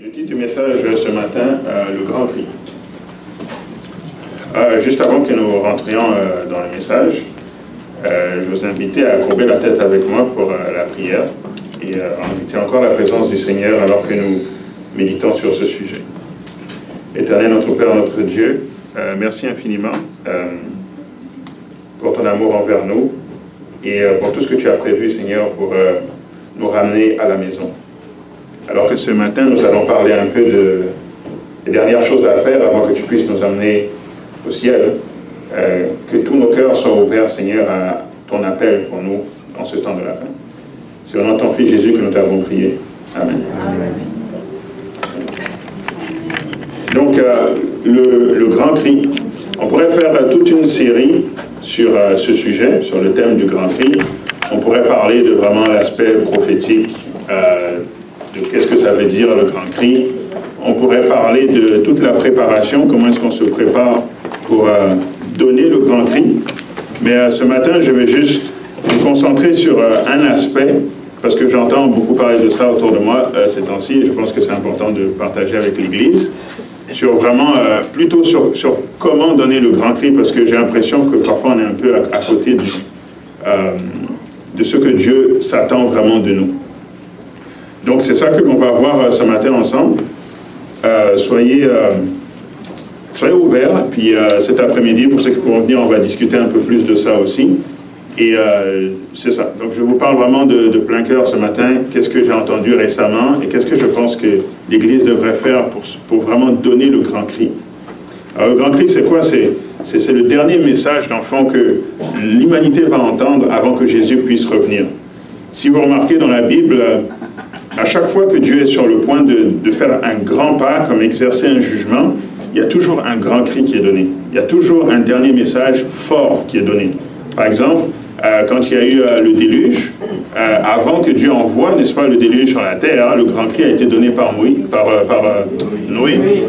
le titre du message ce matin, euh, le grand cri. Euh, juste avant que nous rentrions euh, dans le message, je vous invite à courber la tête avec moi pour la prière et inviter encore la présence du Seigneur alors que nous méditons sur ce sujet. Éternel notre Père, notre Dieu, merci infiniment pour ton amour envers nous et pour tout ce que tu as prévu, Seigneur, pour nous ramener à la maison. Alors que ce matin, nous allons parler un peu de, des dernières choses à faire avant que tu puisses nous amener au ciel. Euh, que tous nos cœurs soient ouverts, Seigneur, à ton appel pour nous en ce temps de la fin. C'est au nom de ton Fils Jésus que nous t'avons prié. Amen. Donc, euh, le, grand cri. On pourrait faire toute une série sur euh, ce sujet, sur le thème du grand cri. On pourrait parler de vraiment l'aspect prophétique qu'est-ce que ça veut dire le grand cri? On pourrait parler de toute la préparation, comment est-ce qu'on se prépare pour euh, donner le grand cri. Mais euh, ce matin, je vais juste me concentrer sur euh, un aspect, parce que j'entends beaucoup parler de ça autour de moi ces temps-ci, et je pense que c'est important de partager avec l'Église, sur vraiment, plutôt sur, sur, comment donner le grand cri, parce que j'ai l'impression que parfois on est un peu à, côté du, de ce que Dieu s'attend vraiment de nous. Donc c'est ça que l'on va voir euh, ce matin ensemble. Euh, soyez, euh, soyez ouverts. Puis cet après-midi, pour ceux qui pourront venir, on va discuter un peu plus de ça aussi. Et c'est ça. Donc je vous parle vraiment de, plein cœur ce matin. Qu'est-ce que j'ai entendu récemment et qu'est-ce que je pense que l'Église devrait faire pour, pour vraiment donner le grand cri? Alors le grand cri, c'est quoi? C'est c'est le dernier message d'enfant que l'humanité va entendre avant que Jésus puisse revenir. Si vous remarquez dans la Bible, à chaque fois que Dieu est sur le point de, faire un grand pas, comme exercer un jugement, il y a toujours un grand cri qui est donné. Il y a toujours un dernier message fort qui est donné. Par exemple, euh, quand il y a eu euh, le déluge, euh, avant que Dieu envoie, n'est-ce pas, le déluge sur la terre, le grand cri a été donné par Noé,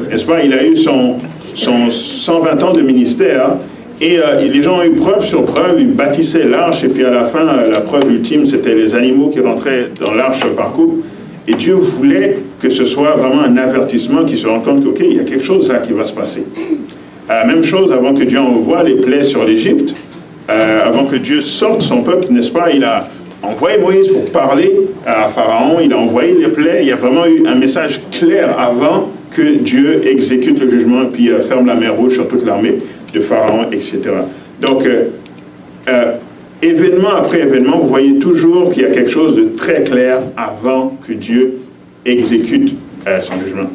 n'est-ce pas Il a eu son, son 120 ans de ministère et, les gens ont eu preuve sur preuve, ils bâtissaient l'arche, et puis à la fin, la preuve ultime, c'était les animaux qui rentraient dans l'arche par couple. Et Dieu voulait que ce soit vraiment un avertissement qui se rend compte qu'OK, il y a quelque chose là qui va se passer. Euh, même chose avant que Dieu envoie les plaies sur l'Égypte, euh, avant que Dieu sorte son peuple, n'est-ce pas Il a envoyé Moïse pour parler à Pharaon, il a envoyé les plaies, il y a vraiment eu un message clair avant que Dieu exécute le jugement et puis euh, ferme la mer rouge sur toute l'armée de Pharaon, etc. Donc, événement après événement, vous voyez toujours qu'il y a quelque chose de très clair avant que Dieu exécute euh, son jugement.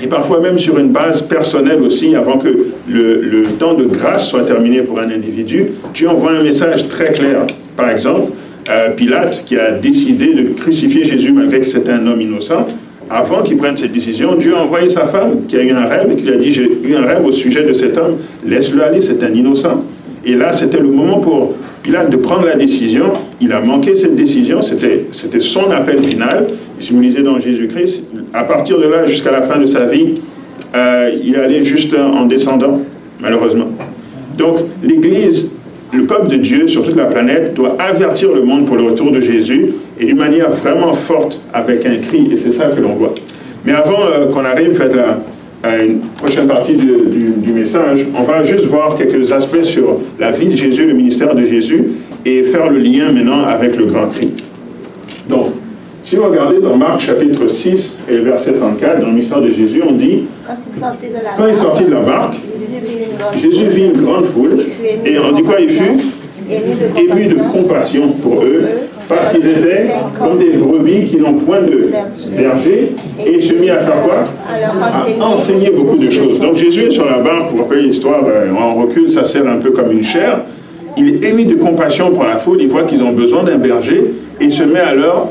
Et parfois même sur une base personnelle aussi, avant que le, temps de grâce soit terminé pour un individu, Dieu envoie un message très clair. Par exemple, euh, Pilate qui a décidé de crucifier Jésus malgré que c'était un homme innocent, avant qu'il prenne cette décision, Dieu a envoyé sa femme qui a eu un rêve et qui lui a dit, j'ai eu un rêve au sujet de cet homme, laisse-le aller, c'est un innocent. Et là, c'était le moment pour Pilate de prendre la décision. Il a manqué cette décision. C'était son appel final. Vous lisez dans Jésus-Christ, à partir de là, jusqu'à la fin de sa vie, euh, il allait juste en descendant, malheureusement. Donc, l'Église, le peuple de Dieu sur toute la planète, doit avertir le monde pour le retour de Jésus et d'une manière vraiment forte, avec un cri. Et c'est ça que l'on voit. Mais avant euh, qu'on arrive à la, à une prochaine partie du, message, on va juste voir quelques aspects sur la vie de Jésus, le ministère de Jésus, et faire le lien maintenant avec le grand cri. Donc, si vous regardez dans Marc chapitre 6 et verset 34, dans le ministère de Jésus, on dit, quand il est sorti de la barque, Jésus vit une grande foule, et on dit quoi il fut ému de compassion. pour eux, parce qu'ils étaient comme des brebis qui n'ont point de berger, et se mit à faire quoi? À enseigner beaucoup de choses. Donc Jésus est sur la barque, vous rappelez l'histoire, euh, en recul, ça sert un peu comme une chair. Il est ému de compassion pour la foule, il voit qu'ils ont besoin d'un berger, et se met à leur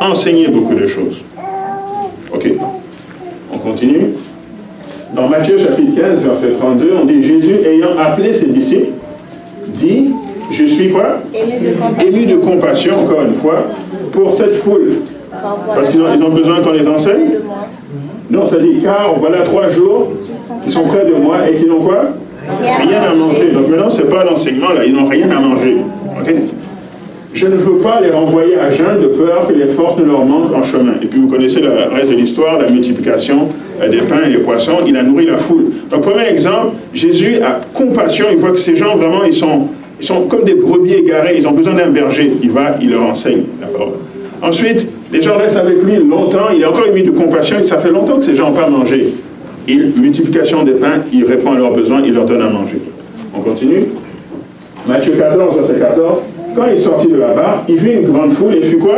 enseigner beaucoup de choses. Ok, on continue. Dans Matthieu chapitre 15, verset 32, on dit Jésus ayant appelé ses disciples, dit je suis quoi Ému de, compassion, encore une fois, pour cette foule. Parce qu'ils ont, besoin qu'on les enseigne Non, ça dit, car voilà trois jours qui sont près de moi et qui n'ont quoi Rien à manger. Donc maintenant, ce n'est pas l'enseignement, là, ils n'ont rien à manger. je ne veux pas les renvoyer à jeun de peur que les forces ne leur manquent en chemin. Et puis vous connaissez le reste de l'histoire, la multiplication euh, des pains et des poissons, il a nourri la foule. Donc premier exemple, Jésus a compassion, il voit que ces gens vraiment, ils sont, ils sont comme des brebis égarés, ils ont besoin d'un berger. Il va, il leur enseigne. Ensuite, les gens restent avec lui longtemps, il est encore émis de compassion, et ça fait longtemps que ces gens n'ont pas mangé. Il, multiplication des pains, il répond à leurs besoins, il leur donne à manger. On continue Matthieu 14, verset 14. Quand il est sorti de là-bas, il vit une grande foule et il fit quoi?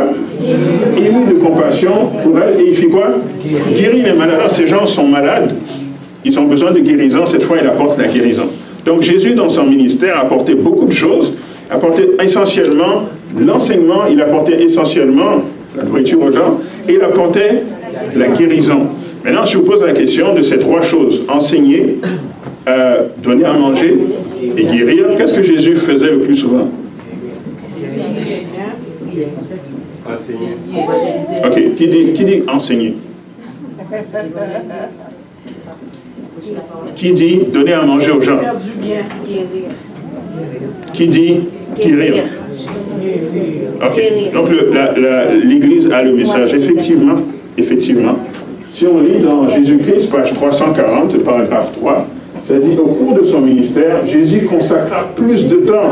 Ému de compassion pour elle et il fit quoi? Guérit les malades. Ces gens sont malades, ils ont besoin de guérison. Cette fois, il apporte la guérison. Donc Jésus, dans son ministère, a apporté beaucoup de choses. Il a apporté essentiellement l'enseignement, il a apporté essentiellement la nourriture aux gens et il a apporté la guérison. Maintenant, je vous pose la question de ces trois choses. Enseigner, euh, donner à manger et guérir. Qu'est-ce que Jésus faisait le plus souvent? Enseigner. Ok, qui dit, qui dit enseigner? Qui dit donner à manger aux gens Qui dit guérir Ok, donc l'Église a le message. Effectivement, effectivement. Si on lit dans Jésus-Christ, page 340, paragraphe 3, ça dit au cours de son ministère, Jésus consacra plus de temps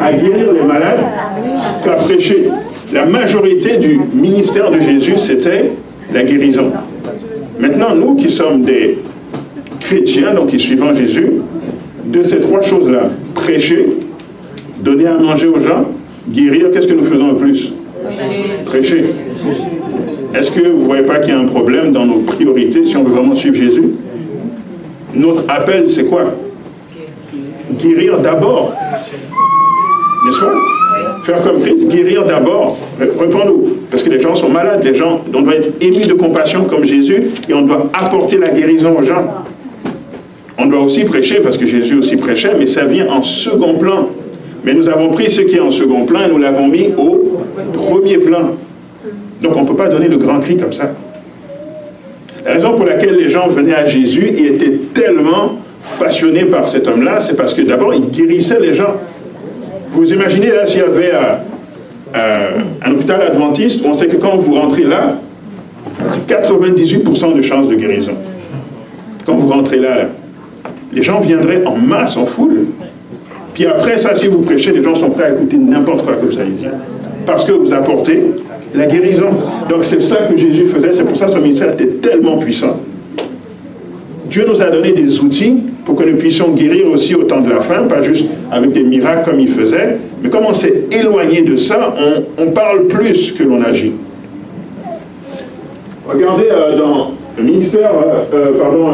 à guérir les malades qu'à prêcher. La majorité du ministère de Jésus, c'était la guérison. Maintenant, nous qui sommes des chrétiens, donc qui suivons Jésus, de ces trois choses-là, prêcher, donner à manger aux gens, guérir, qu'est-ce que nous faisons le plus? Prêcher. Est-ce que vous ne voyez pas qu'il y a un problème dans nos priorités si on veut vraiment suivre Jésus? Notre appel, c'est quoi? Guérir d'abord. N'est-ce pas? Faire comme Christ, guérir d'abord. Répondons-nous. Parce que les gens sont malades, les gens, on doit être émis de compassion comme Jésus et on doit apporter la guérison aux gens. On doit aussi prêcher, parce que Jésus aussi prêchait, mais ça vient en second plan. Mais nous avons pris ce qui est en second plan et nous l'avons mis au premier plan. Donc on ne peut pas donner le grand cri comme ça. La raison pour laquelle les gens venaient à Jésus et étaient tellement passionnés par cet homme-là, c'est parce que d'abord, il guérissait les gens. Vous imaginez là s'il y avait euh, euh, un hôpital adventiste, on sait que quand vous rentrez là, c'est 98% de chances de guérison. Quand vous rentrez là, là, les gens viendraient en masse, en foule. Puis après ça, si vous prêchez, les gens sont prêts à écouter n'importe quoi que vous allez dire. Parce que vous apportez la guérison. Donc c'est ça que Jésus faisait, c'est pour ça que son ministère était tellement puissant. Dieu nous a donné des outils pour que nous puissions guérir aussi au temps de la fin, pas juste avec des miracles comme il faisait, mais comme on s'est éloigné de ça, on, parle plus que l'on agit. Regardez euh, dans le ministère, euh, euh, pardon,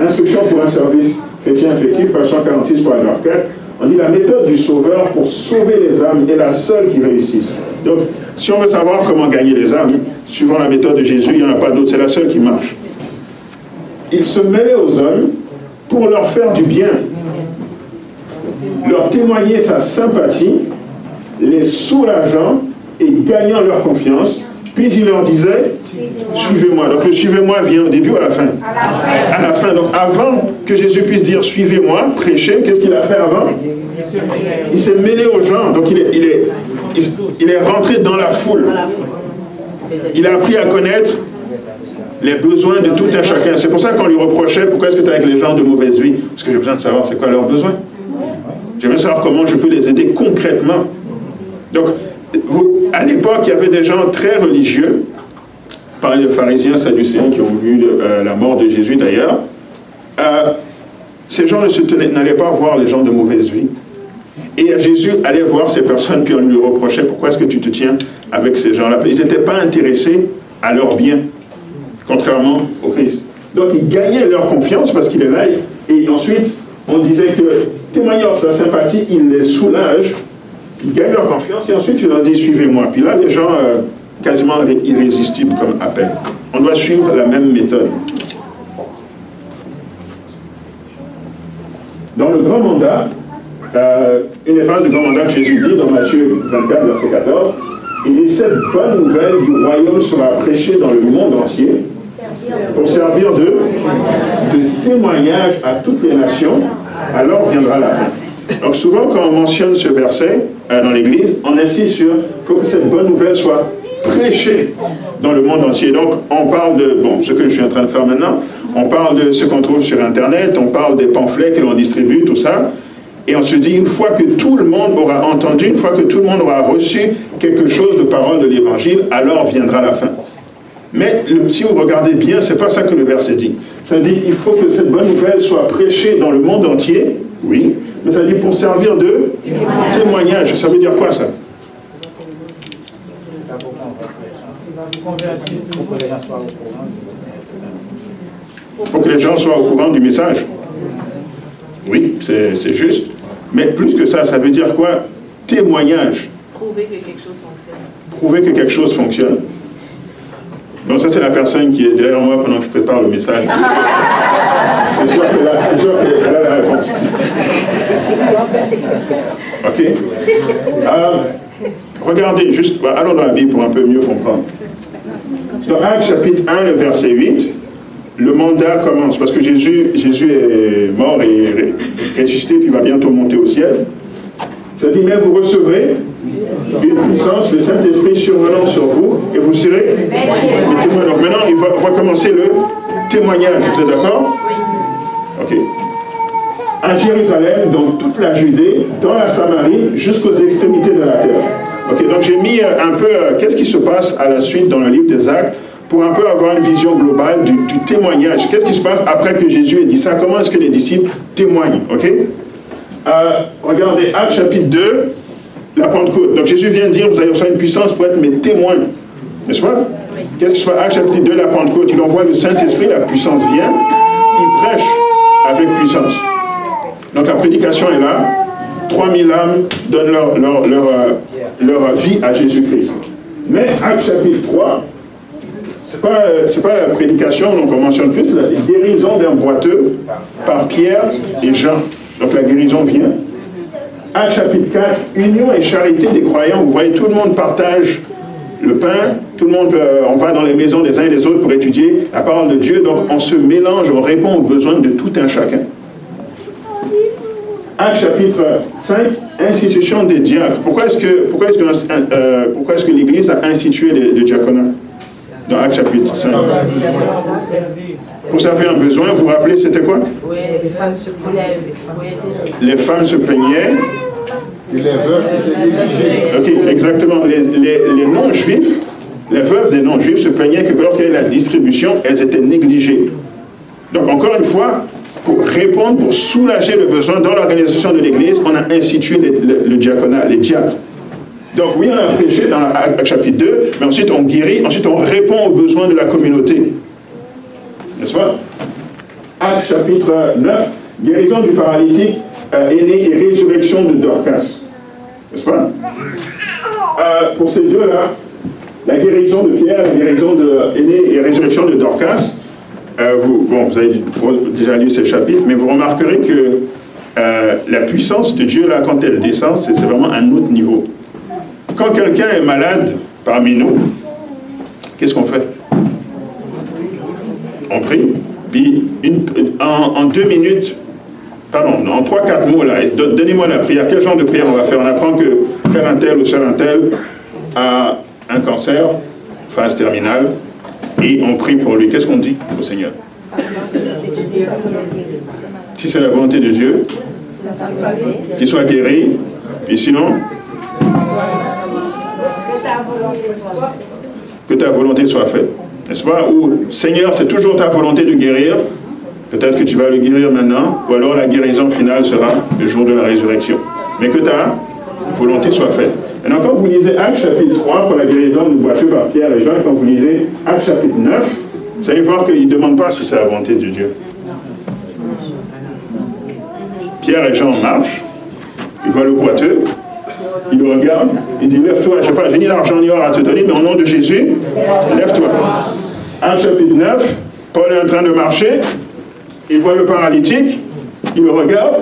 Instruction pour un service chrétien effectif, page 146, paragraphe 4, on dit la méthode du sauveur pour sauver les âmes est la seule qui réussisse. Donc, si on veut savoir comment gagner les âmes, suivant la méthode de Jésus, il n'y en a pas d'autre, c'est la seule qui marche. Il se mêlait aux hommes pour leur faire du bien, leur témoigner sa sympathie, les soulageant et gagnant leur confiance. Puis il leur disait, suivez-moi. Donc le suivez-moi vient au début ou à la fin? À la fin. Donc avant que Jésus puisse dire suivez-moi, prêcher, qu'est-ce qu'il a fait avant? Il s'est mêlé aux gens. Donc il est, il est, il est rentré dans la foule. Il a appris à connaître les besoins de tout un chacun. C'est pour ça qu'on lui reprochait, pourquoi est-ce que tu es avec les gens de mauvaise vie? Parce que j'ai besoin de savoir c'est quoi leurs besoins. J'ai besoin de savoir comment je peux les aider concrètement. Donc, vous, à l'époque, il y avait des gens très religieux, par les pharisiens, sadducéens qui ont vu euh, la mort de Jésus d'ailleurs. Euh, ces gens n'allaient pas voir les gens de mauvaise vie. Et Jésus allait voir ces personnes, on lui reprochait pourquoi est-ce que tu te tiens avec ces gens-là? Ils n'étaient pas intéressés à leur bien, contrairement au Christ. Donc ils gagnaient leur confiance parce qu'il est là. Et ensuite, on disait que témoignant sa sympathie, il les soulage, ils gagnent leur confiance, et ensuite il leur dit suivez-moi. Puis là, les gens, euh, quasiment irrésistibles comme appel. On doit suivre la même méthode. Dans le grand mandat, euh, une des phrases du grand mandat que Jésus dit dans Matthieu 24, verset 14, il dit Cette bonne nouvelle du royaume sera prêchée dans le monde entier pour servir de, de témoignage à toutes les nations, alors viendra la fin. Donc souvent quand on mentionne ce verset euh, dans l'Église, on insiste sur il faut que cette bonne nouvelle soit prêchée dans le monde entier. Donc on parle de, bon, ce que je suis en train de faire maintenant, on parle de ce qu'on trouve sur Internet, on parle des pamphlets que l'on distribue, tout ça. Et on se dit, une fois que tout le monde aura entendu, une fois que tout le monde aura reçu quelque chose de parole de l'Évangile, alors viendra la fin. Mais si vous regardez bien, c'est pas ça que le verset dit. Ça dit, il faut que cette bonne nouvelle soit prêchée dans le monde entier, oui, mais ça dit pour servir de témoignage. Ça veut dire quoi ça? Pour que les gens soient au courant du message. Oui, c'est juste. Mais plus que ça, ça veut dire quoi? Témoignage. Prouver que quelque chose fonctionne. Prouver que quelque chose fonctionne. Donc ça, c'est la personne qui est derrière moi pendant que je prépare le message. c'est sûr qu'elle a, la réponse. ok euh, Regardez, juste, bah, allons dans la Bible pour un peu mieux comprendre. Dans Actes chapitre 1, le verset 8, le mandat commence, parce que Jésus, Jésus est mort et ressuscité, puis va bientôt monter au ciel. Ça dit, mais vous recevrez une puissance, le Saint-Esprit survenant sur vous, et vous serez les témoins. Donc maintenant, il va, va commencer le témoignage. Vous êtes d'accord? Ok. À Jérusalem, dans toute la Judée, dans la Samarie, jusqu'aux extrémités de la terre. Ok, donc j'ai mis euh, un peu euh, qu'est-ce qui se passe à la suite dans le livre des Actes pour un peu avoir une vision globale du, témoignage. Qu'est-ce qui se passe après que Jésus ait dit ça? Comment est-ce que les disciples témoignent? Ok? Euh, Regardez Actes chapitre 2, la Pentecôte. Donc Jésus vient de dire vous allez recevoir une puissance pour être mes témoins. N'est-ce pas? Qu'est-ce qui se passe? Actes chapitre 2, la Pentecôte Il envoie le Saint-Esprit, la puissance vient, il prêche avec puissance. Donc la prédication est là. 3000 âmes donnent leur, leur, leur, leur vie à Jésus-Christ. Mais Actes chapitre 3, c'est pas, euh, pas la prédication, donc on mentionne plus la guérison d'un boiteux par Pierre et Jean. Donc la guérison vient. Acte chapitre 4, union et charité des croyants. Vous voyez, tout le monde partage le pain, tout le monde, euh, on va dans les maisons des uns et des autres pour étudier la parole de Dieu. Donc on se mélange, on répond aux besoins de tout un chacun. Acte chapitre 5, institution des diacres. Pourquoi est-ce que, pourquoi est que, euh, pourquoi est que l'Église a institué le, le diaconat dans Acte chapitre 5. Pour servir un besoin, vous vous rappelez, c'était quoi? Oui, les femmes se plaignaient. Les femmes se plaignaient. les veuves Ok, exactement. Les, les, non-juifs, les veuves des non-juifs se plaignaient que lorsqu'il y avait la distribution, elles étaient négligées. Donc, encore une fois, pour répondre, pour soulager le besoin dans l'organisation de l'Église, on a institué le, le diaconat, les diacres. Donc oui, on a prêché dans le chapitre 2, mais ensuite on guérit, ensuite on répond aux besoins de la communauté. N'est-ce pas? Acte chapitre 9, guérison du paralytique euh, aîné et résurrection de Dorcas. N'est-ce pas? Euh, Pour ces deux-là, la guérison de Pierre, la guérison de aîné et résurrection de Dorcas, euh, vous, bon, vous avez déjà lu ces chapitres, mais vous remarquerez que la puissance de Dieu, là, quand elle descend, c'est vraiment un autre niveau quand quelqu'un est malade parmi nous, qu'est-ce qu'on fait? On prie. Puis en, deux minutes, pardon, en trois, quatre mots, là, donnez-moi la prière. Quel genre de prière on va faire? On apprend que faire un tel ou faire un tel a un cancer, phase terminale, et on prie pour lui. Qu'est-ce qu'on dit au Seigneur Si c'est la volonté de Dieu, qu'il soit guéri, et sinon que ta volonté soit faite. N'est-ce pas? Ou Seigneur, c'est toujours ta volonté de guérir. Peut-être que tu vas le guérir maintenant, ou alors la guérison finale sera le jour de la résurrection. Mais que ta volonté soit faite. Maintenant, quand vous lisez Acte chapitre 3 pour la guérison du boiteux par Pierre et Jean, quand vous lisez Acte chapitre 9, vous allez voir qu'il ne demande pas si c'est la volonté de Dieu. Pierre et Jean marchent, ils voient le boiteux, il le regarde, il dit Lève-toi, je sais pas, ni l'argent ni or à te donner, mais au nom de Jésus, lève-toi. Acte chapitre 9, Paul est en train de marcher, il voit le paralytique, il le regarde,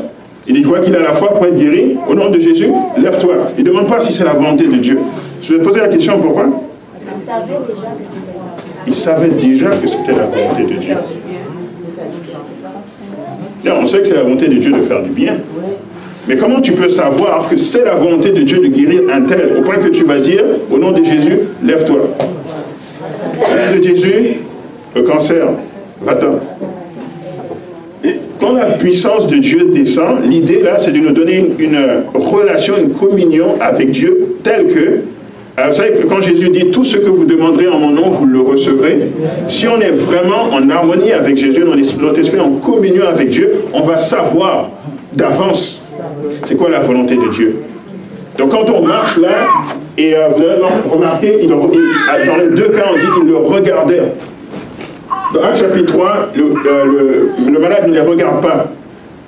il voit qu'il a la foi pour être guéri, au nom de Jésus, lève-toi. Il ne demande pas si c'est la volonté de Dieu. Je vais te poser la question pourquoi? Il savait déjà que c'était la volonté de Dieu. on sait que c'est la volonté de Dieu de faire du bien. Mais comment tu peux savoir que c'est la volonté de Dieu de guérir un tel au point que tu vas dire, au nom de Jésus, lève-toi. Au nom de Jésus, le cancer, va-t'en. Quand la puissance de Dieu descend, l'idée là, c'est de nous donner une, relation, une communion avec Dieu telle que vous savez que quand Jésus dit tout ce que vous demanderez en mon nom, vous le recevrez. Si on est vraiment en harmonie avec Jésus, notre esprit en communion avec Dieu, on va savoir d'avance c'est quoi la volonté de Dieu. Donc quand on marche là, et euh, vous avez remarqué, dans les deux cas, on dit qu'il le regardait. Dans Acte chapitre 3, euh, le, malade ne les regarde pas.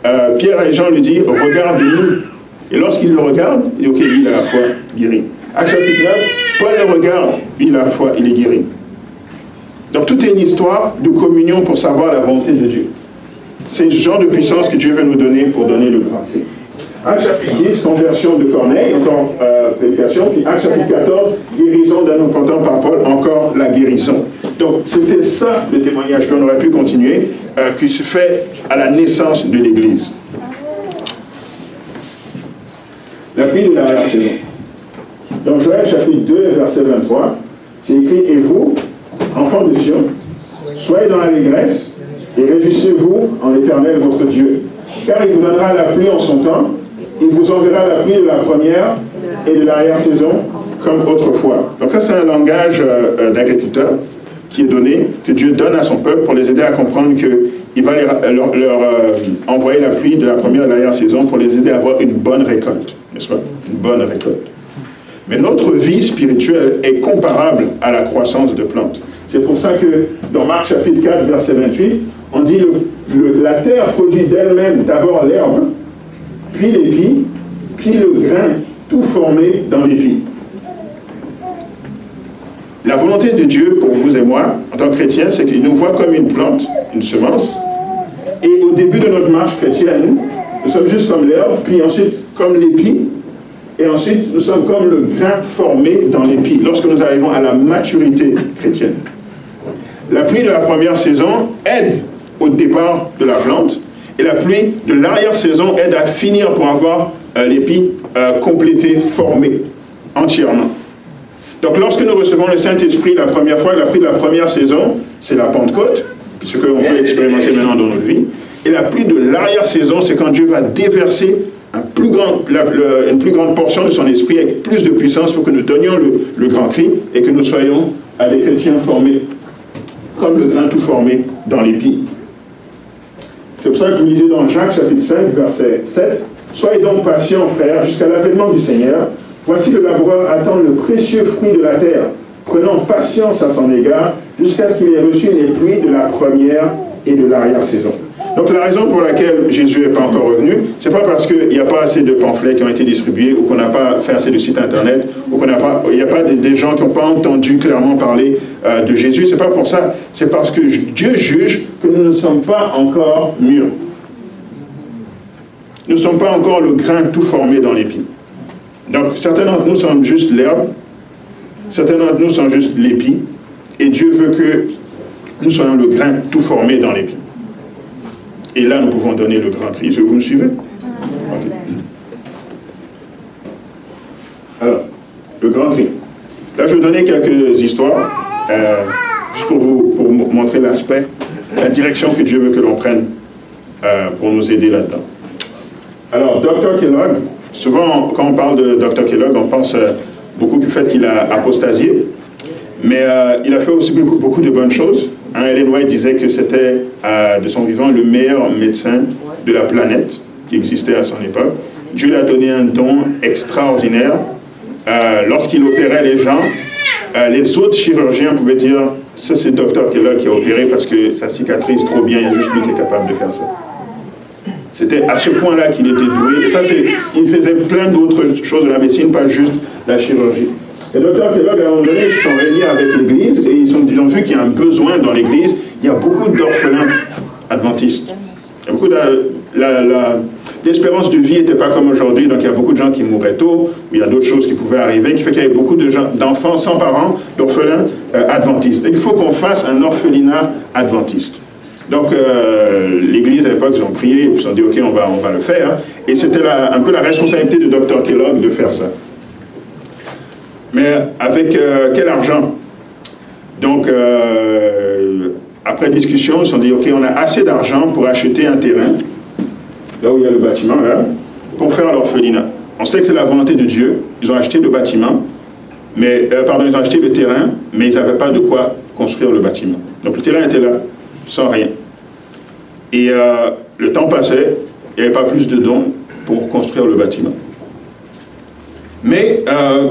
Euh, Pierre et Jean lui disent, regarde-nous. Et lorsqu'il le regarde, il dit, ok, a la foi, guéri. Acte chapitre 9, Paul le regarde, il a la foi, il est guéri. Donc tout est une histoire de communion pour savoir la volonté de Dieu. C'est ce genre de puissance que Dieu veut nous donner pour donner le grand Acte chapitre 10, conversion de Corneille, encore euh, prédication. Puis Acte chapitre 14, guérison d'un content par Paul, encore Donc c'était ça le témoignage, puis on aurait pu continuer, euh, qui se fait à la naissance de l'Église. La pluie de la saison. Dans Joël chapitre 2, verset 23, c'est écrit Et vous, enfants de Sion, soyez dans l'allégresse et réjouissez-vous en l'éternel votre Dieu. Car il vous donnera la pluie en son temps, il vous enverra la pluie de la première et de l'arrière-saison comme autrefois. Donc ça, c'est un langage euh, euh, d'agriculteur qui est donné, que Dieu donne à son peuple pour les aider à comprendre qu'il va leur, euh, envoyer la pluie de la première et de l'arrière-saison pour les aider à avoir une bonne récolte, n'est-ce pas? Une bonne récolte. Mais notre vie spirituelle est comparable à la croissance de plantes. C'est pour ça que dans Marc chapitre 4, verset 28, on dit le, la terre produit d'elle-même d'abord l'herbe, puis l'épi, puis le grain, tout formé dans l'épi. La volonté de Dieu pour vous et moi, en tant que chrétiens, c'est qu'il nous voit comme une plante, une semence. Et au début de notre marche chrétienne, nous sommes juste comme l'herbe, puis ensuite comme l'épi, et ensuite nous sommes comme le grain formé dans l'épi, lorsque nous arrivons à la maturité chrétienne. La pluie de la première saison aide au départ de la plante, et la pluie de l'arrière-saison aide à finir pour avoir euh, l'épi euh, complété, formé entièrement. Donc lorsque nous recevons le Saint-Esprit la première fois, la pluie de la première saison, c'est la Pentecôte, ce qu'on peut expérimenter maintenant dans notre vie. Et la pluie de l'arrière-saison, c'est quand Dieu va déverser une plus grande portion de son esprit avec plus de puissance pour que nous donnions le, grand cri et que nous soyons à des chrétiens formés, comme le grain tout formé dans l'épi. C'est pour ça que vous lisais dans Jacques chapitre 5, verset 7, Soyez donc patients, frères, jusqu'à l'avènement du Seigneur. Voici le laboureur attend le précieux fruit de la terre, prenant patience à son égard, jusqu'à ce qu'il ait reçu les pluies de la première et de l'arrière-saison. Donc la raison pour laquelle Jésus n'est pas encore revenu, c'est pas parce qu'il n'y a pas assez de pamphlets qui ont été distribués ou qu'on n'a pas fait assez de sites internet ou qu'on n'y a pas des gens qui n'ont pas entendu clairement parler euh, de Jésus. C'est pas pour ça. C'est parce que Dieu juge que nous ne sommes pas encore mûrs. Nous ne sommes pas encore le grain tout formé dans l'épi. Donc certains d'entre nous sont juste l'herbe, certains d'entre nous sont juste l'épi, et Dieu veut que nous soyons le grain tout formé dans l'épi. Et là, nous pouvons donner le grand cri. Est-ce que vous me suivez? Alors, le grand cri. Là, je vais vous donner quelques histoires, euh, juste pour vous montrer l'aspect, la direction que Dieu veut que l'on prenne euh, pour nous aider là-dedans. Alors, Dr. Kellogg, souvent, quand on parle de Dr. Kellogg, on pense euh, beaucoup du fait qu'il a apostasié, mais il a fait aussi beaucoup, de bonnes choses. Hein, White disait que c'était, euh, de son vivant, le meilleur médecin de la planète qui existait à son époque. Dieu lui a donné un don extraordinaire. Euh, lorsqu'il opérait les gens, euh, les autres chirurgiens pouvaient dire ça c'est docteur Kellogg qui a opéré parce que ça cicatrise trop bien, il y a juste lui qui est capable de faire ça. C'était à ce point-là qu'il était doué. Et ça, c'est, il faisait plein d'autres choses de la médecine, pas juste la chirurgie. Et docteur Kellogg, à un moment donné, ils sont réunis avec l'Église et ils, ont vu qu'il y a un besoin dans l'Église. Il y a beaucoup d'orphelins adventistes. Il y a beaucoup de, l'espérance de vie n'était pas comme aujourd'hui, donc il y a beaucoup de gens qui mouraient tôt, ou il y a d'autres choses qui pouvaient arriver, qui fait qu'il y avait beaucoup d'enfants sans parents, d'orphelins euh, adventistes. il faut qu'on fasse un orphelinat adventiste. Donc, euh, l'Église à l'époque, ils ont prié, ils se dit, OK, on va, on va le faire. Et c'était un peu la responsabilité de Dr. Kellogg de faire ça. Mais avec euh, quel argent? Donc, euh, après discussion, ils se sont dit, OK, on a assez d'argent pour acheter un terrain, là où il y a le bâtiment, là, pour faire l'orphelinat. On sait que c'est la volonté de Dieu. Ils ont acheté le bâtiment, mais, pardon, ils ont acheté le terrain, mais ils n'avaient pas de quoi construire le bâtiment. Donc le terrain était là, sans rien. Et euh, le temps passait, il n'y avait pas plus de dons pour construire le bâtiment. Mais euh,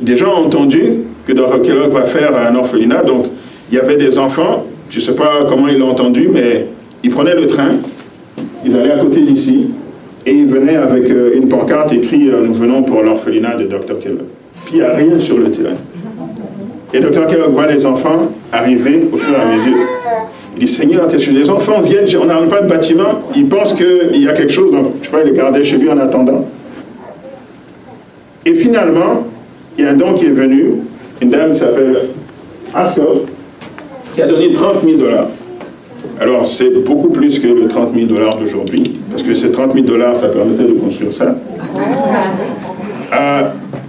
des gens ont entendu que Dr. Kellogg va faire un orphelinat, donc il y avait des enfants, je ne sais pas comment ils l'ont entendu, mais ils prenaient le train, ils allaient à côté d'ici, et ils venaient avec euh, une pancarte écrit Nous venons pour l'orphelinat de Dr. Kellogg. Puis il n'y a rien sur le terrain. Et Dr. Kellogg voit les enfants arriver au fur et à mesure. Il dit Seigneur, qu'est-ce que les enfants viennent On n'a pas de bâtiment. Ils pensent qu'il y a quelque chose, donc je sais pas, il les gardait chez lui en attendant. Et finalement, il y a un don qui est venu, une dame qui s'appelle Ascot, qui a donné 30 000 dollars. Alors, c'est beaucoup plus que le 30 000 dollars d'aujourd'hui, parce que ces 30 000 dollars, ça permettait de construire ça. Euh,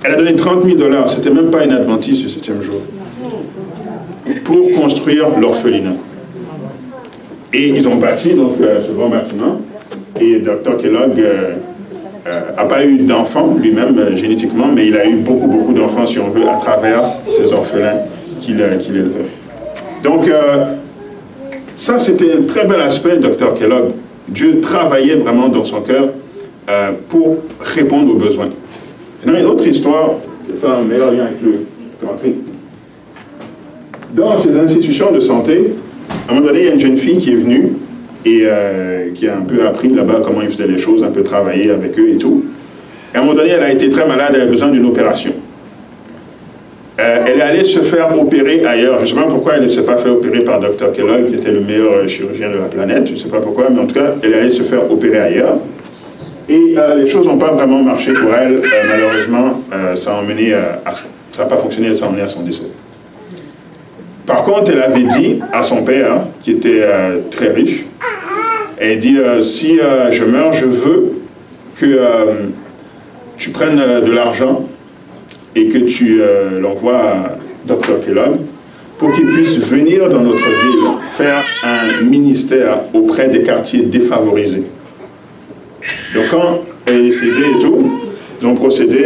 elle a donné 30 000 dollars, c'était même pas une adventiste le septième jour, pour construire l'orphelinat. Et ils ont bâti donc euh, ce grand bâtiment. Et Dr. Kellogg n'a euh, euh, pas eu d'enfants lui-même génétiquement, mais il a eu beaucoup, beaucoup d'enfants, si on veut, à travers ces orphelins qu'il élevait. Donc, ça, c'était un très bel aspect Dr. Kellogg. Dieu travaillait vraiment dans son cœur pour répondre aux besoins. A une autre histoire, je vais faire un meilleur lien avec le Grand Dans ces institutions de santé, à un moment donné, il y a une jeune fille qui est venue et euh, qui a un peu appris là-bas comment ils faisaient les choses, un peu travaillé avec eux et tout. Et à un moment donné, elle a été très malade, elle a besoin d'une opération. Euh, elle est allée se faire opérer ailleurs. Je ne sais pas pourquoi elle ne s'est pas fait opérer par Dr. Kellogg, qui était le meilleur euh, chirurgien de la planète. Je ne sais pas pourquoi, mais en tout cas, elle est allée se faire opérer ailleurs. Et les choses n'ont pas vraiment marché pour elle. malheureusement, ça ça n'a pas fonctionné, ça a emmené à son décès. Par contre, elle avait dit à son père, qui était euh, très riche, elle dit, euh, si euh, je meurs, je veux que tu prennes de l'argent et que tu l'envoies à Dr. Kellogg pour qu'il puisse venir dans notre ville faire un ministère auprès des quartiers défavorisés. Donc quand elle est décédée et tout, ils ont procédé,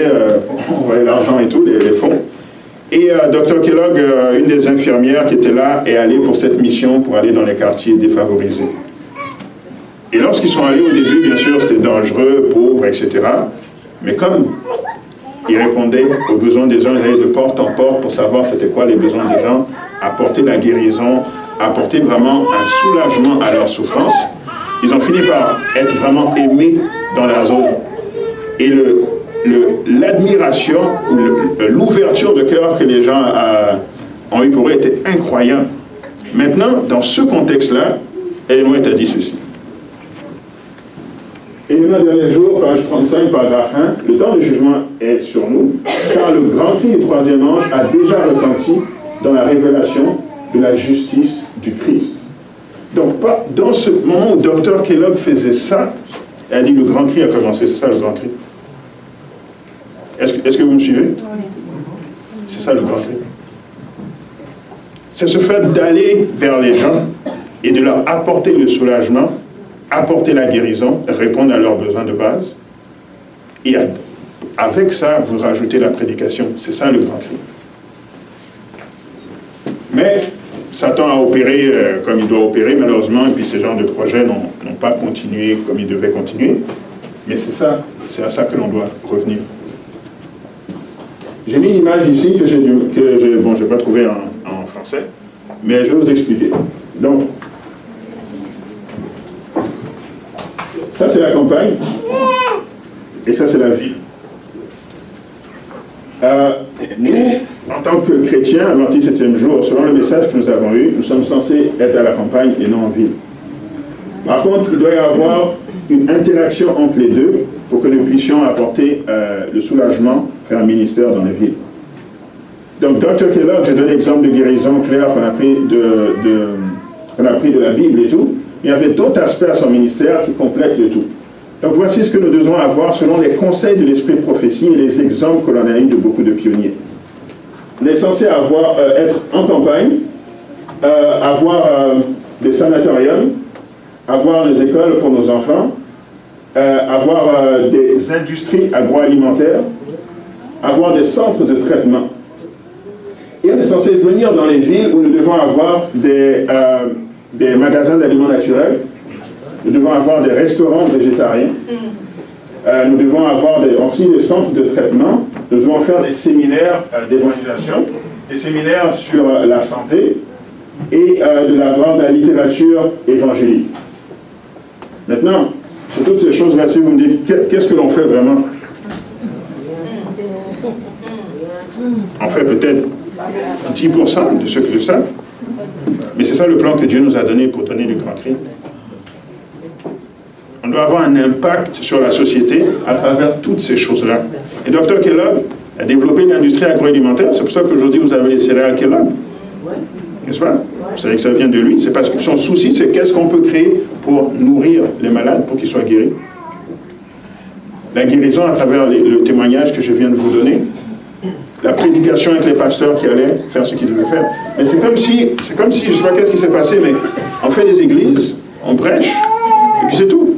on voyait l'argent et tout, les fonds, et euh, Dr. Kellogg, euh, une des infirmières qui était là, est allée pour cette mission, pour aller dans les quartiers défavorisés. Et lorsqu'ils sont allés au début, bien sûr, c'était dangereux, pauvre, etc. Mais comme ils répondaient aux besoins des gens, ils allaient de porte en porte pour savoir c'était quoi les besoins des gens, apporter la guérison, apporter vraiment un soulagement à leur souffrance. Ils ont fini par être vraiment aimés dans la zone. Et le, l'admiration, l'ouverture de cœur que les gens euh, ont eu pour eux était incroyable. Maintenant, dans ce contexte-là, Ellen White a dit ceci. Et le dernier jour, page 35, paragraphe 1, le temps du jugement est sur nous, car le grand cri du troisième ange a déjà retenti dans la révélation de la justice du Christ. Donc, dans ce moment où Dr. Kellogg faisait ça, elle a dit le grand cri a commencé, c'est ça le grand cri? Est-ce que, vous me suivez C'est ça le grand cri. C'est ce fait d'aller vers les gens et de leur apporter le soulagement, apporter la guérison, répondre à leurs besoins de base. Et avec ça, vous rajoutez la prédication. C'est ça le grand cri. Mais Satan a opéré euh, comme il doit opérer, malheureusement, et puis ces genres de projets n'ont pas continué comme ils devaient continuer. Mais c'est ça, c'est à ça que l'on doit revenir. J'ai mis une image ici que que bon, pas trouvé en, français, mais je vais vous expliquer. Donc, ça c'est la campagne, et ça c'est la ville. Euh, nous, en tant que chrétiens, à 27e jour, selon le message que nous avons eu, nous sommes censés être à la campagne et non en ville. Par contre, il doit y avoir une interaction entre les deux pour que nous puissions apporter euh, le soulagement, faire un ministère dans les villes. Donc, Dr. Kellogg, j'ai donné l'exemple de guérison claire qu'on a pris de, qu'on a pris de la Bible et tout. Il y avait d'autres aspects à son ministère qui complètent le tout. Donc voici ce que nous devons avoir selon les conseils de l'esprit de prophétie et les exemples que l'on a eu de beaucoup de pionniers. On est censé avoir, euh, être en campagne, euh, avoir des sanatoriums, avoir des écoles pour nos enfants, avoir des industries agroalimentaires, avoir des centres de traitement. Et on est censé venir dans les villes où nous devons avoir des, des magasins d'aliments naturels, nous devons avoir des restaurants végétariens, nous devons avoir aussi des centres de traitement, nous devons faire des séminaires d'évangélisation, des séminaires sur la santé, et euh, de la grande littérature évangélique. Maintenant, sur toutes ces choses-là, si vous me dites, qu'est-ce que l'on fait vraiment? On fait peut-être 10% de ce que nous savent, mais c'est ça le plan que Dieu nous a donné pour donner du grand cri. On doit avoir un impact sur la société à travers toutes ces choses-là. Et Dr. Kellogg a développé l'industrie agroalimentaire, c'est pour ça qu'aujourd'hui vous avez les céréales Kellogg. N'est-ce pas? Vous savez que ça vient de lui. C'est parce que son souci, c'est qu'est-ce qu'on peut créer pour nourrir les malades, pour qu'ils soient guéris. La guérison à travers le témoignage que je viens de vous donner. La prédication avec les pasteurs qui allaient faire ce qu'ils devaient faire. Mais c'est comme si, c'est comme si, je sais pas qu'est-ce qui s'est passé, mais on fait des églises, on prêche, et puis c'est tout.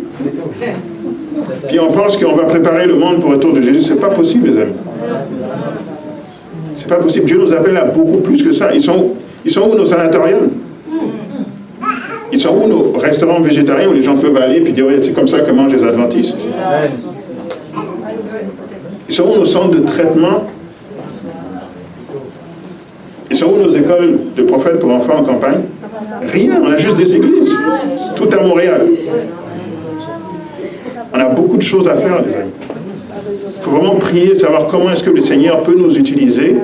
Puis on pense qu'on va préparer le monde pour le retour de Jésus. C'est pas possible, les amis. C'est pas possible. Dieu nous appelle à beaucoup plus que ça. Ils sont ils sont où nos sanatoriums Ils sont où nos restaurants végétariens où les gens peuvent aller et dire c'est comme ça que mangent les adventistes Ils sont où nos centres de traitement Ils sont où nos écoles de prophètes pour enfants en campagne Rien, on a juste des églises. Tout à Montréal. On a beaucoup de choses à faire, les amis. Il faut vraiment prier, savoir comment est-ce que le Seigneur peut nous utiliser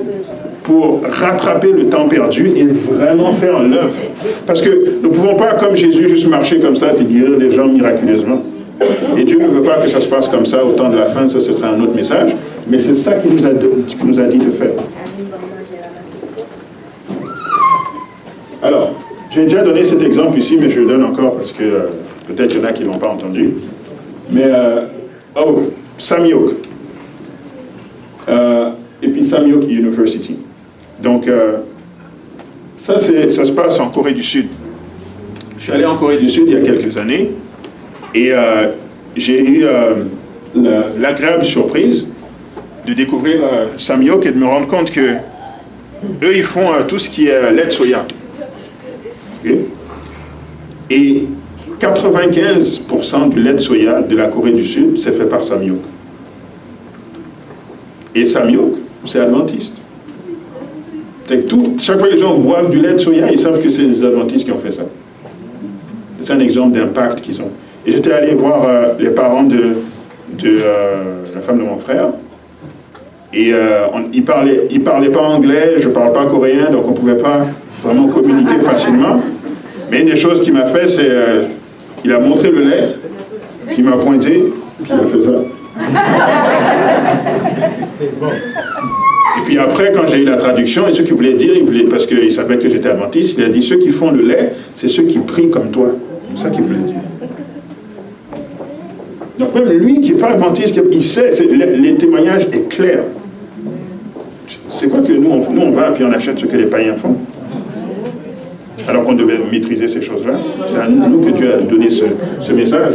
pour rattraper le temps perdu et vraiment faire l'œuvre. Parce que nous ne pouvons pas, comme Jésus, juste marcher comme ça et guérir les gens miraculeusement. Et Dieu ne veut pas que ça se passe comme ça au temps de la fin, ça ce sera un autre message. Mais c'est ça qu'il nous, a, dit de faire. Alors, j'ai déjà donné cet exemple ici, mais je le donne encore parce que euh, peut-être il y en a qui ne l'ont pas entendu. Mais, euh, oh, Samyok. Euh, et puis Samyok University. Donc, euh, ça, se passe en Corée du Sud. Je suis allé en Corée du Sud il y a quelques années et euh, j'ai eu euh, l'agréable surprise de découvrir Samyok et de me rendre compte que eux, ils font tout ce qui est lait de soya. Et 95% du lait de soya de la Corée du Sud, c'est fait par Samyok. Et Samyok, c'est adventiste tout, chaque fois que les gens boivent du lait de soya, ils savent que c'est les adventistes qui ont fait ça. C'est un exemple d'impact qu'ils ont. Et j'étais allé voir euh, les parents de, de euh, la femme de mon frère. Et euh, ils ne parlaient, ils parlaient pas anglais, je ne parle pas coréen, donc on ne pouvait pas vraiment communiquer facilement. Mais une des choses qu'il m'a fait, c'est il a montré le lait, puis il m'a pointé, puis il a fait ça. C'est bon. Et puis après, quand j'ai eu la traduction, et ce qu'il voulait dire, parce qu'il savait que j'étais adventiste, il a dit ceux qui font le lait, c'est ceux qui prient comme toi. C'est ça qu'il voulait dire. Donc même lui qui n'est pas adventiste, il sait, les, témoignages est clair. C'est quoi que nous on, nous, on va puis on achète ce que les païens font? Alors qu'on devait maîtriser ces choses-là. C'est à nous que Dieu a donné ce, ce message.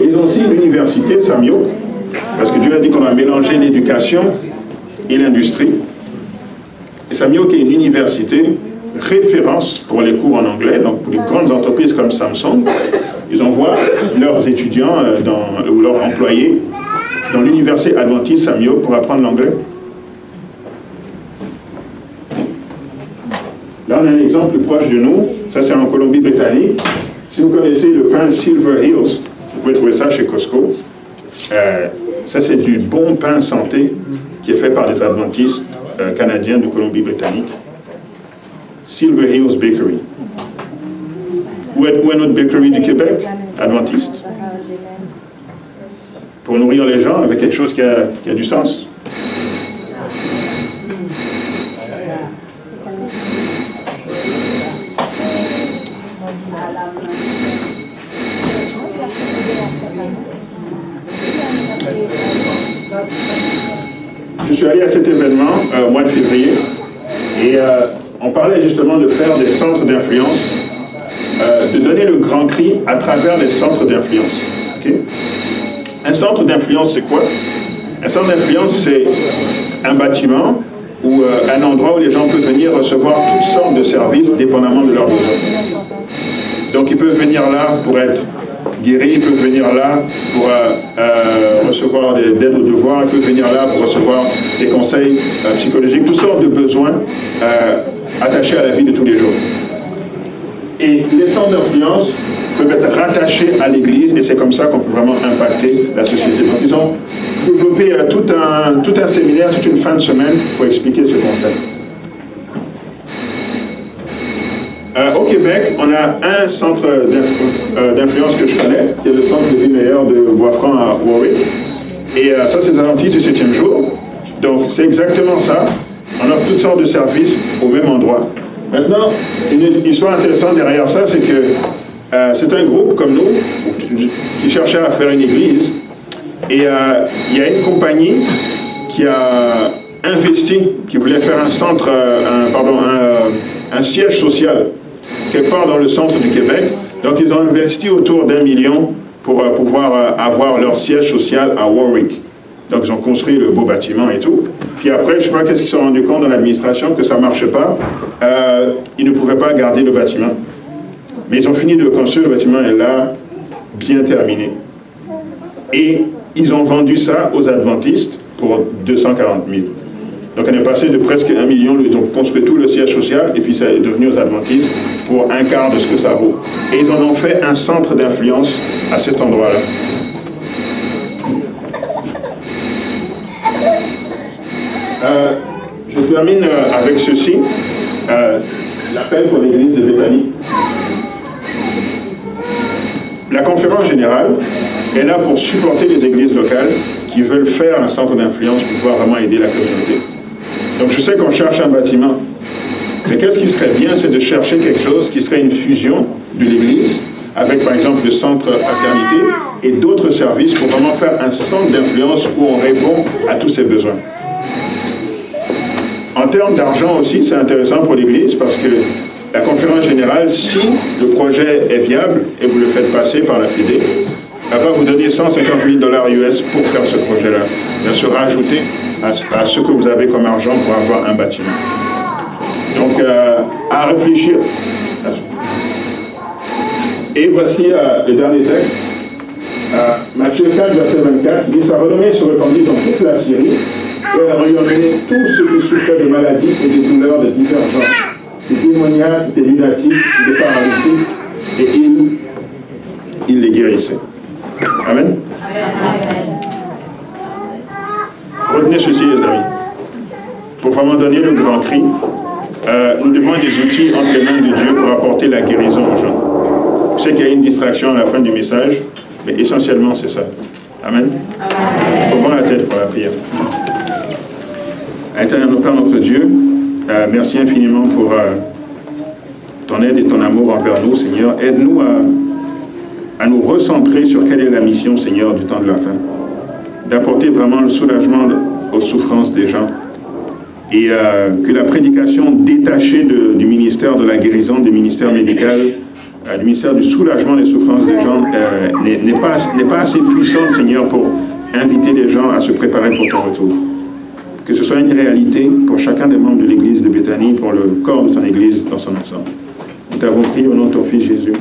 Ils ont aussi l'université, Samio, parce que Dieu a dit qu'on a mélangé l'éducation et l'industrie. Et Samyok est une université référence pour les cours en anglais, donc pour les grandes entreprises comme Samsung, ils envoient leurs étudiants euh, dans, ou leurs employés dans l'université adventiste Samyok pour apprendre l'anglais. Là, on a un exemple proche de nous. Ça, c'est en Colombie-Britannique. Si vous connaissez le pain Silver Hills, vous pouvez trouver ça chez Costco. Euh, ça, c'est du bon pain santé qui est fait par les adventistes euh, canadiens de Colombie-Britannique. Silver Hills Bakery. Où est, où notre bakery du Québec Adventiste? Pour nourrir les gens avec quelque chose qui a du sens. Suis allé à cet événement au mois de février et on parlait justement de faire des centres d'influence, de donner le grand cri à travers les centres d'influence. Un centre d'influence, c'est quoi? Un centre d'influence, c'est un bâtiment ou un endroit où les gens peuvent venir recevoir toutes sortes de services dépendamment de leurs besoins. Donc ils peuvent venir là pour être guéris, ils peuvent venir là pour euh, euh, recevoir des aides aux devoirs, peuvent venir là pour recevoir des conseils euh, psychologiques, toutes sortes de besoins attachés à la vie de tous les jours. Et les centres d'influence peuvent être rattachés à l'Église et c'est comme ça qu'on peut vraiment impacter la société. Donc ils ont développé tout, un, tout un séminaire, toute une fin de semaine pour expliquer ce concept. Euh, au Québec, on a un centre euh, d'influence que je connais, qui est le centre de vie meilleure de Boisfranc à Warwick. Et euh, ça, c'est les Adventistes du 7e jour. Donc, c'est exactement ça. On offre toutes sortes de services au même endroit. Maintenant, une histoire intéressante derrière ça, c'est que c'est un groupe comme nous qui cherchait à faire une église. Et il y a une compagnie qui a investi, qui voulait faire un centre, pardon, un siège social quelque part dans le centre du Québec. Donc ils ont investi autour d'un million pour euh, pouvoir euh, avoir leur siège social à Warwick. Donc ils ont construit le beau bâtiment et tout. Puis après, je ne sais pas qu'est-ce qu'ils se sont rendus compte dans l'administration que ça ne marchait pas. Euh, ils ne pouvaient pas garder le bâtiment. Mais ils ont fini de construire le bâtiment et là, bien terminé. Et ils ont vendu ça aux adventistes pour 240 000. Donc on est passé de presque un million, ils ont construit tout le siège social et puis ça est devenu aux adventistes pour un quart de ce que ça vaut. Et ils en ont fait un centre d'influence à cet endroit-là. Euh, je termine euh, avec ceci, euh, l'appel pour l'église de Bethany. La conférence générale est là pour supporter les églises locales qui veulent faire un centre d'influence pour pouvoir vraiment aider la communauté. Donc je sais qu'on cherche un bâtiment, mais qu'est-ce qui serait bien, c'est de chercher quelque chose qui serait une fusion de l'Église avec par exemple le centre fraternité et d'autres services pour vraiment faire un centre d'influence où on répond à tous ces besoins. En termes d'argent aussi, c'est intéressant pour l'Église parce que la conférence générale, si le projet est viable et vous le faites passer par la FIDE, elle va vous donner 150 000 dollars US pour faire ce projet-là. Bien sûr, rajouter à, ce que vous avez comme argent pour avoir un bâtiment. Donc, euh, à réfléchir. Et voici euh, le dernier texte. Euh, Matthieu 4, verset 24, dit Sa renommée se répandit dans toute la Syrie, et elle tous ceux qui souffraient de maladies et de douleurs de divers genres, des démoniaques, des lunatiques, des paralytiques, et il, il les guérissait. Amen. Retenez ceci, les amis. Pour vraiment donner le grand cri, euh, nous devons des outils entre les mains de Dieu pour apporter la guérison aux gens. Je sais qu'il y a une distraction à la fin du message, mais essentiellement, c'est ça. Amen. Amen. la tête pour la prière. Éternel Père, notre Dieu, euh, merci infiniment pour euh, ton aide et ton amour envers nous, Seigneur. Aide-nous à, à nous recentrer sur quelle est la mission, Seigneur, du temps de la fin d'apporter vraiment le soulagement aux souffrances des gens. Et euh, que la prédication détachée du ministère de la guérison, du ministère médical, euh, du ministère du soulagement des souffrances des gens euh, n'est pas, pas assez puissante, Seigneur, pour inviter les gens à se préparer pour ton retour. Que ce soit une réalité pour chacun des membres de l'Église de Béthanie, pour le corps de ton Église dans son ensemble. Nous t'avons prié au nom de ton Fils Jésus.